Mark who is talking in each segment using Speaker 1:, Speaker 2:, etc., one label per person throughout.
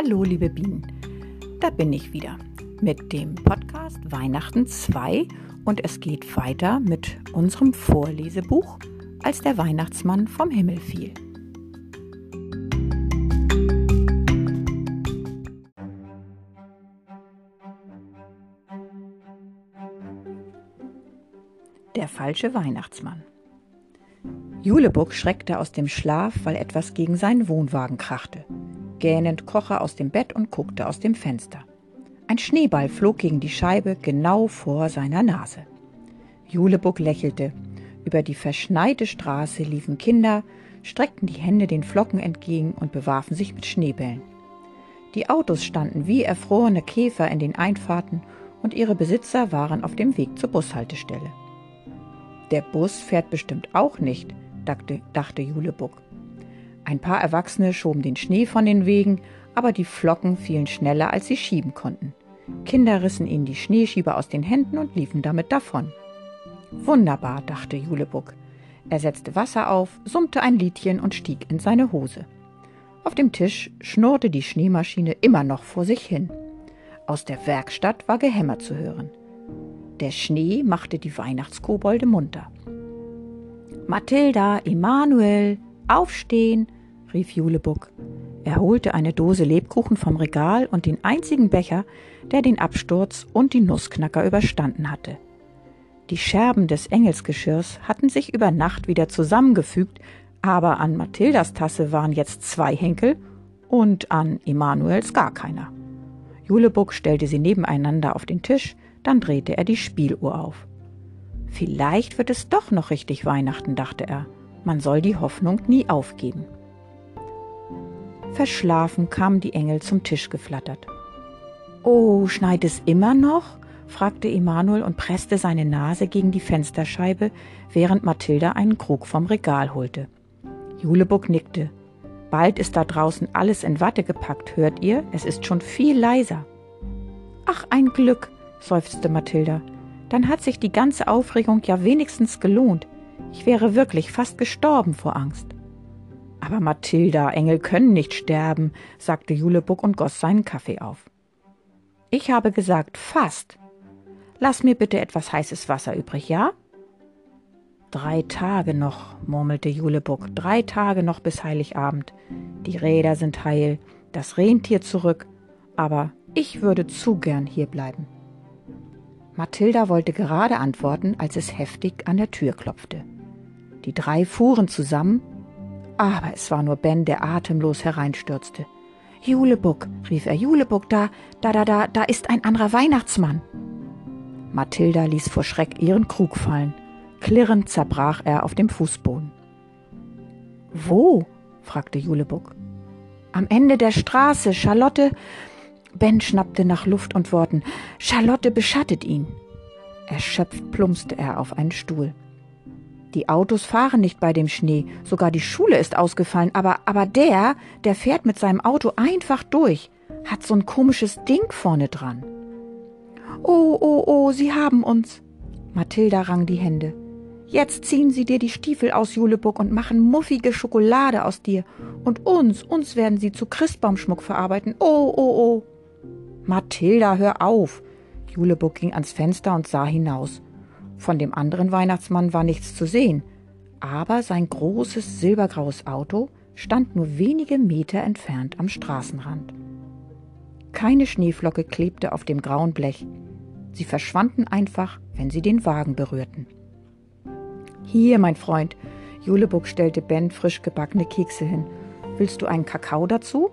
Speaker 1: Hallo, liebe Bienen. Da bin ich wieder mit dem Podcast Weihnachten 2 und es geht weiter mit unserem Vorlesebuch, als der Weihnachtsmann vom Himmel fiel. Der falsche Weihnachtsmann. Julebuck schreckte aus dem Schlaf, weil etwas gegen seinen Wohnwagen krachte. Gähnend kroch er aus dem Bett und guckte aus dem Fenster. Ein Schneeball flog gegen die Scheibe genau vor seiner Nase. Julebuck lächelte. Über die verschneite Straße liefen Kinder, streckten die Hände den Flocken entgegen und bewarfen sich mit Schneebällen. Die Autos standen wie erfrorene Käfer in den Einfahrten und ihre Besitzer waren auf dem Weg zur Bushaltestelle. Der Bus fährt bestimmt auch nicht, dachte, dachte Julebuck. Ein paar Erwachsene schoben den Schnee von den Wegen, aber die Flocken fielen schneller, als sie schieben konnten. Kinder rissen ihnen die Schneeschieber aus den Händen und liefen damit davon. Wunderbar, dachte Julebuck. Er setzte Wasser auf, summte ein Liedchen und stieg in seine Hose. Auf dem Tisch schnurrte die Schneemaschine immer noch vor sich hin. Aus der Werkstatt war Gehämmer zu hören. Der Schnee machte die Weihnachtskobolde munter. Mathilda, Emanuel, aufstehen, rief Julebuck. Er holte eine Dose Lebkuchen vom Regal und den einzigen Becher, der den Absturz und die Nussknacker überstanden hatte. Die Scherben des Engelsgeschirrs hatten sich über Nacht wieder zusammengefügt, aber an Mathildas Tasse waren jetzt zwei Henkel und an Emanuels gar keiner. Julebuck stellte sie nebeneinander auf den Tisch, dann drehte er die Spieluhr auf. Vielleicht wird es doch noch richtig Weihnachten, dachte er. Man soll die Hoffnung nie aufgeben. Verschlafen kamen die Engel zum Tisch geflattert. Oh, schneit es immer noch? fragte Emanuel und presste seine Nase gegen die Fensterscheibe, während Mathilda einen Krug vom Regal holte. Julebuck nickte. Bald ist da draußen alles in Watte gepackt, hört ihr? Es ist schon viel leiser. Ach, ein Glück, seufzte Mathilda. Dann hat sich die ganze Aufregung ja wenigstens gelohnt. Ich wäre wirklich fast gestorben vor Angst. Aber Mathilda, Engel können nicht sterben, sagte Julebuck und goss seinen Kaffee auf. Ich habe gesagt, fast. Lass mir bitte etwas heißes Wasser übrig, ja? Drei Tage noch, murmelte Julebuck, drei Tage noch bis Heiligabend. Die Räder sind heil, das Rentier zurück, aber ich würde zu gern hier bleiben. Mathilda wollte gerade antworten, als es heftig an der Tür klopfte. Die drei fuhren zusammen aber es war nur Ben, der atemlos hereinstürzte. Julebuck, rief er, Julebuck, da, da, da, da, da ist ein anderer Weihnachtsmann. Mathilda ließ vor Schreck ihren Krug fallen. Klirrend zerbrach er auf dem Fußboden. Wo? fragte Julebuck. Am Ende der Straße, Charlotte. Ben schnappte nach Luft und Worten. Charlotte beschattet ihn. Erschöpft plumpste er auf einen Stuhl. Die Autos fahren nicht bei dem Schnee, sogar die Schule ist ausgefallen, aber, aber der, der fährt mit seinem Auto einfach durch, hat so ein komisches Ding vorne dran. Oh, oh, oh, Sie haben uns. Mathilda rang die Hände. Jetzt ziehen Sie dir die Stiefel aus, Julebuck, und machen muffige Schokolade aus dir. Und uns, uns werden Sie zu Christbaumschmuck verarbeiten. Oh, oh, oh. Mathilda, hör auf. Julebuck ging ans Fenster und sah hinaus. Von dem anderen Weihnachtsmann war nichts zu sehen, aber sein großes silbergraues Auto stand nur wenige Meter entfernt am Straßenrand. Keine Schneeflocke klebte auf dem grauen Blech. Sie verschwanden einfach, wenn sie den Wagen berührten. Hier, mein Freund, Julebuck stellte Ben frisch gebackene Kekse hin. Willst du einen Kakao dazu?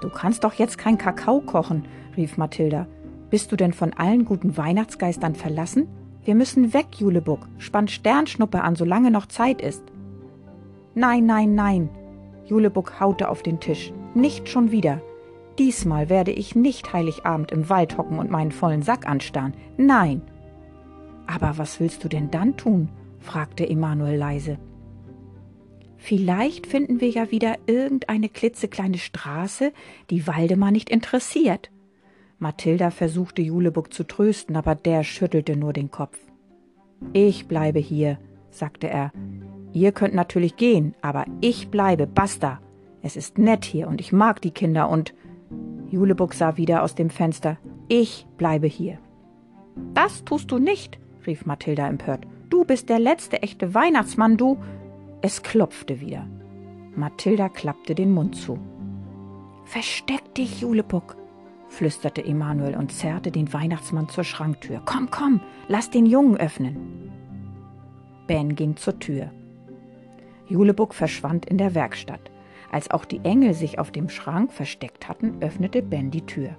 Speaker 1: Du kannst doch jetzt kein Kakao kochen, rief Mathilda. Bist du denn von allen guten Weihnachtsgeistern verlassen? Wir müssen weg, Julebuck. Spann Sternschnuppe an, solange noch Zeit ist. Nein, nein, nein. Julebuck haute auf den Tisch. Nicht schon wieder. Diesmal werde ich nicht Heiligabend im Wald hocken und meinen vollen Sack anstarren. Nein. Aber was willst du denn dann tun? fragte Emanuel leise. Vielleicht finden wir ja wieder irgendeine klitzekleine Straße, die Waldemar nicht interessiert. Mathilda versuchte Julebuck zu trösten, aber der schüttelte nur den Kopf. Ich bleibe hier, sagte er. Ihr könnt natürlich gehen, aber ich bleibe, basta. Es ist nett hier und ich mag die Kinder und Julebuck sah wieder aus dem Fenster. Ich bleibe hier. Das tust du nicht, rief Mathilda empört. Du bist der letzte echte Weihnachtsmann, du. Es klopfte wieder. Mathilda klappte den Mund zu. Versteck dich, Julebuck, flüsterte Emanuel und zerrte den Weihnachtsmann zur Schranktür. Komm, komm, lass den Jungen öffnen. Ben ging zur Tür. Julebuck verschwand in der Werkstatt. Als auch die Engel sich auf dem Schrank versteckt hatten, öffnete Ben die Tür.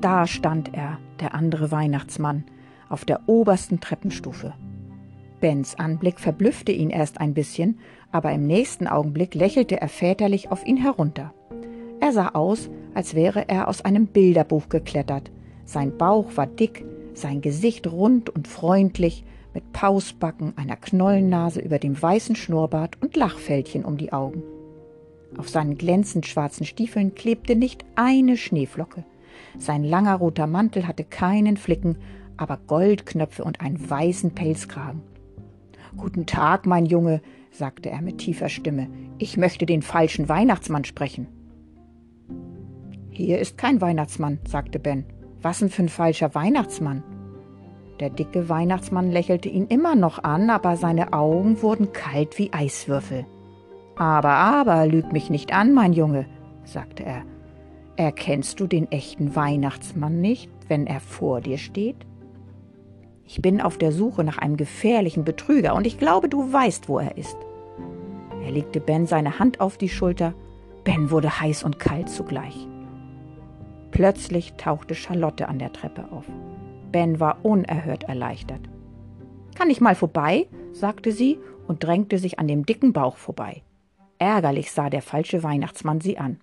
Speaker 1: Da stand er, der andere Weihnachtsmann, auf der obersten Treppenstufe. Bens Anblick verblüffte ihn erst ein bisschen, aber im nächsten Augenblick lächelte er väterlich auf ihn herunter. Er sah aus, als wäre er aus einem Bilderbuch geklettert. Sein Bauch war dick, sein Gesicht rund und freundlich, mit Pausbacken, einer Knollennase über dem weißen Schnurrbart und Lachfältchen um die Augen. Auf seinen glänzend schwarzen Stiefeln klebte nicht eine Schneeflocke. Sein langer roter Mantel hatte keinen Flicken, aber Goldknöpfe und einen weißen Pelzkragen. Guten Tag, mein Junge, sagte er mit tiefer Stimme. Ich möchte den falschen Weihnachtsmann sprechen. Hier ist kein Weihnachtsmann, sagte Ben. Was denn für ein falscher Weihnachtsmann? Der dicke Weihnachtsmann lächelte ihn immer noch an, aber seine Augen wurden kalt wie Eiswürfel. Aber, aber, lüg mich nicht an, mein Junge, sagte er. Erkennst du den echten Weihnachtsmann nicht, wenn er vor dir steht? Ich bin auf der Suche nach einem gefährlichen Betrüger und ich glaube, du weißt, wo er ist. Er legte Ben seine Hand auf die Schulter. Ben wurde heiß und kalt zugleich. Plötzlich tauchte Charlotte an der Treppe auf. Ben war unerhört erleichtert. Kann ich mal vorbei? sagte sie und drängte sich an dem dicken Bauch vorbei. Ärgerlich sah der falsche Weihnachtsmann sie an.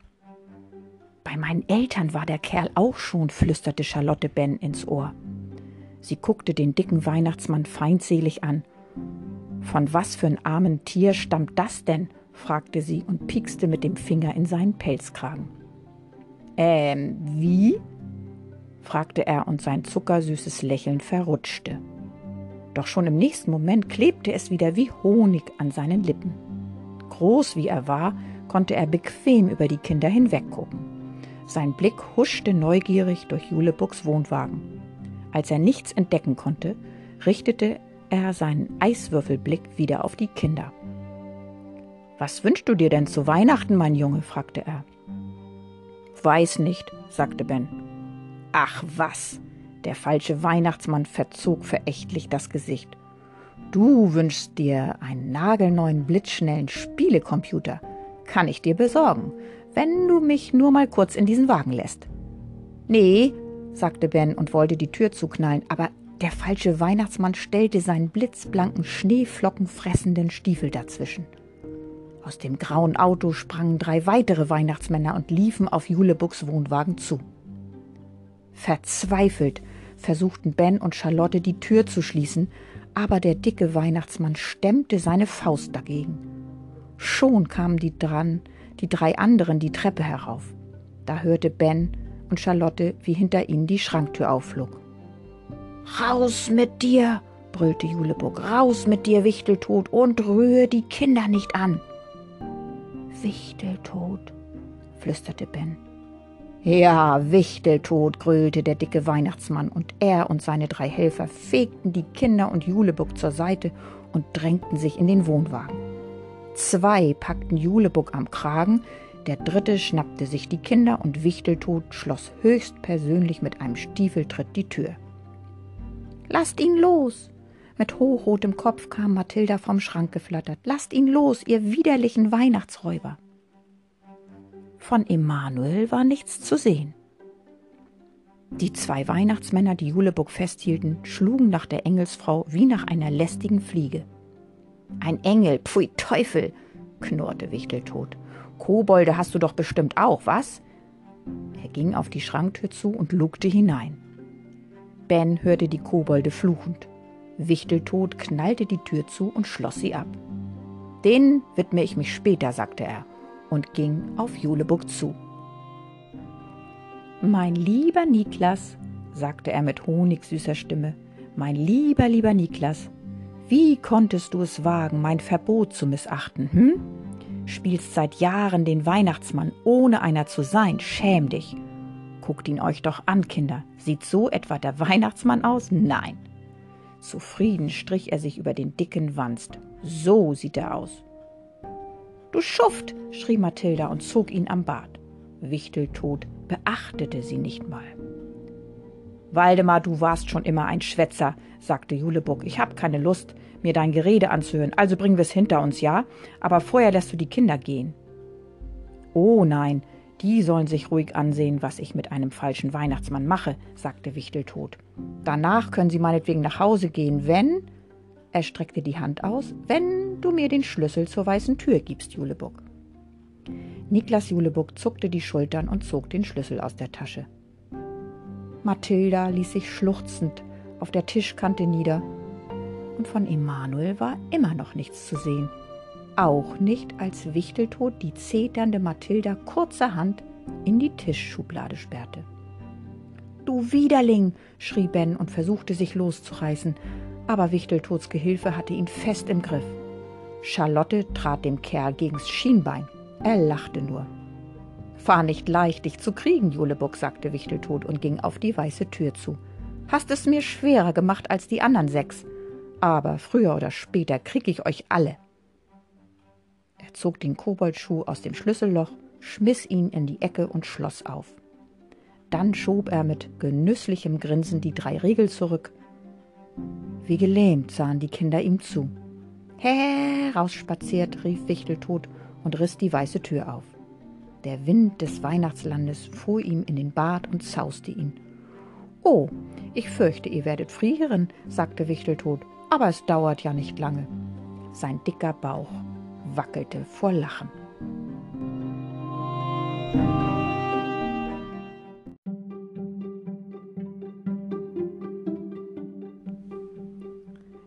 Speaker 1: Bei meinen Eltern war der Kerl auch schon, flüsterte Charlotte Ben ins Ohr. Sie guckte den dicken Weihnachtsmann feindselig an. Von was für ein armen Tier stammt das denn? fragte sie und piekste mit dem Finger in seinen Pelzkragen. Ähm, wie? fragte er und sein zuckersüßes Lächeln verrutschte. Doch schon im nächsten Moment klebte es wieder wie Honig an seinen Lippen. Groß wie er war, konnte er bequem über die Kinder hinweggucken. Sein Blick huschte neugierig durch Julebucks Wohnwagen. Als er nichts entdecken konnte, richtete er seinen Eiswürfelblick wieder auf die Kinder. Was wünschst du dir denn zu Weihnachten, mein Junge? fragte er. Weiß nicht, sagte Ben. Ach was! Der falsche Weihnachtsmann verzog verächtlich das Gesicht. Du wünschst dir einen nagelneuen, blitzschnellen Spielecomputer. Kann ich dir besorgen, wenn du mich nur mal kurz in diesen Wagen lässt. Nee, sagte Ben und wollte die Tür zuknallen, aber der falsche Weihnachtsmann stellte seinen blitzblanken, schneeflockenfressenden Stiefel dazwischen. Aus dem grauen Auto sprangen drei weitere Weihnachtsmänner und liefen auf Julebucks Wohnwagen zu. Verzweifelt versuchten Ben und Charlotte die Tür zu schließen, aber der dicke Weihnachtsmann stemmte seine Faust dagegen. Schon kamen die dran, die drei anderen die Treppe herauf. Da hörte Ben und Charlotte, wie hinter ihnen die Schranktür aufflog. Raus mit dir, brüllte Juleburg, raus mit dir, Wichteltod, und rühre die Kinder nicht an. Wichteltod, flüsterte Ben. Ja, Wichteltod, gröhlte der dicke Weihnachtsmann, und er und seine drei Helfer fegten die Kinder und Julebuck zur Seite und drängten sich in den Wohnwagen. Zwei packten Julebuck am Kragen, der dritte schnappte sich die Kinder und Wichteltod schloss höchstpersönlich mit einem Stiefeltritt die Tür. Lasst ihn los! Mit hochrotem Kopf kam Mathilda vom Schrank geflattert. Lasst ihn los, ihr widerlichen Weihnachtsräuber! Von Emanuel war nichts zu sehen. Die zwei Weihnachtsmänner, die Julebuck festhielten, schlugen nach der Engelsfrau wie nach einer lästigen Fliege. Ein Engel, pfui Teufel, knurrte Wichteltot. Kobolde hast du doch bestimmt auch, was? Er ging auf die Schranktür zu und lugte hinein. Ben hörte die Kobolde fluchend. Wichteltot knallte die Tür zu und schloss sie ab. Den widme ich mich später, sagte er und ging auf Juleburg zu. Mein lieber Niklas, sagte er mit honigsüßer Stimme, mein lieber, lieber Niklas, Wie konntest du es wagen, mein Verbot zu missachten, hm? Spielst seit Jahren den Weihnachtsmann, ohne einer zu sein. Schäm dich. Guckt ihn euch doch an, Kinder. Sieht so etwa der Weihnachtsmann aus? Nein. Zufrieden strich er sich über den dicken Wanst. So sieht er aus. Du Schuft, schrie Mathilda und zog ihn am Bart. Wichteltot beachtete sie nicht mal. Waldemar, du warst schon immer ein Schwätzer, sagte Julebuck. Ich hab keine Lust, mir dein Gerede anzuhören, also bringen wir's hinter uns, ja? Aber vorher lässt du die Kinder gehen. Oh nein, die sollen sich ruhig ansehen, was ich mit einem falschen Weihnachtsmann mache, sagte Wichteltot. Danach können sie meinetwegen nach Hause gehen, wenn. Er streckte die Hand aus, wenn du mir den Schlüssel zur weißen Tür gibst, Julebuck. Niklas Julebuck zuckte die Schultern und zog den Schlüssel aus der Tasche. Mathilda ließ sich schluchzend auf der Tischkante nieder, und von Emanuel war immer noch nichts zu sehen. Auch nicht, als Wichteltod die zeternde Mathilda kurzerhand in die Tischschublade sperrte. Du Widerling! schrie Ben und versuchte sich loszureißen, aber Wichteltods Gehilfe hatte ihn fest im Griff. Charlotte trat dem Kerl gegens Schienbein. Er lachte nur. War nicht leicht, dich zu kriegen, Julebuck, sagte Wichteltod und ging auf die weiße Tür zu. Hast es mir schwerer gemacht als die anderen sechs. Aber früher oder später krieg ich euch alle. Er zog den Koboldschuh aus dem Schlüsselloch, schmiss ihn in die Ecke und schloss auf. Dann schob er mit genüsslichem Grinsen die drei Riegel zurück. Wie gelähmt sahen die Kinder ihm zu. Herausspaziert, rief Wichteltod und riss die weiße Tür auf. Der Wind des Weihnachtslandes fuhr ihm in den Bart und zauste ihn. Oh, ich fürchte, ihr werdet frieren, sagte Wichteltod, aber es dauert ja nicht lange. Sein dicker Bauch wackelte vor Lachen.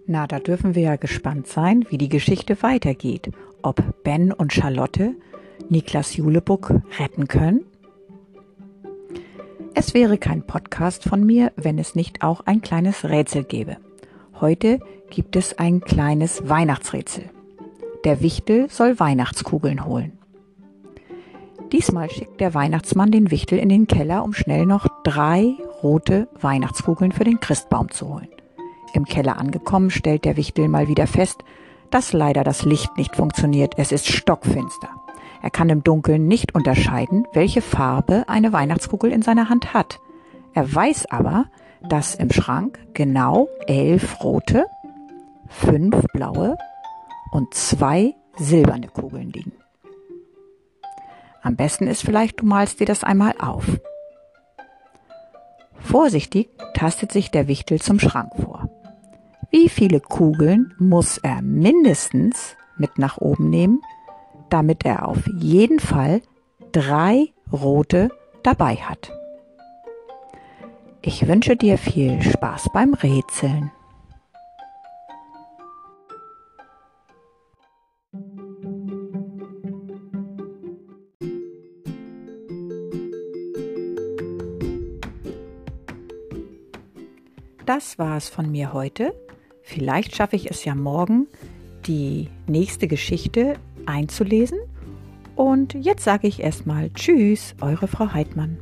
Speaker 1: Na, da dürfen wir ja gespannt sein, wie die Geschichte weitergeht. Ob Ben und Charlotte Niklas Julebuck retten können? Es wäre kein Podcast von mir, wenn es nicht auch ein kleines Rätsel gäbe. Heute gibt es ein kleines Weihnachtsrätsel. Der Wichtel soll Weihnachtskugeln holen. Diesmal schickt der Weihnachtsmann den Wichtel in den Keller, um schnell noch drei rote Weihnachtskugeln für den Christbaum zu holen. Im Keller angekommen, stellt der Wichtel mal wieder fest, dass leider das Licht nicht funktioniert. Es ist stockfinster. Er kann im Dunkeln nicht unterscheiden, welche Farbe eine Weihnachtskugel in seiner Hand hat. Er weiß aber, dass im Schrank genau elf rote, fünf blaue und zwei silberne Kugeln liegen. Am besten ist vielleicht, du malst dir das einmal auf. Vorsichtig tastet sich der Wichtel zum Schrank vor. Wie viele Kugeln muss er mindestens mit nach oben nehmen, damit er auf jeden Fall drei rote dabei hat. Ich wünsche dir viel Spaß beim Rätseln. Das war es von mir heute. Vielleicht schaffe ich es ja morgen, die nächste Geschichte einzulesen. Und jetzt sage ich erstmal Tschüss, eure Frau Heidmann.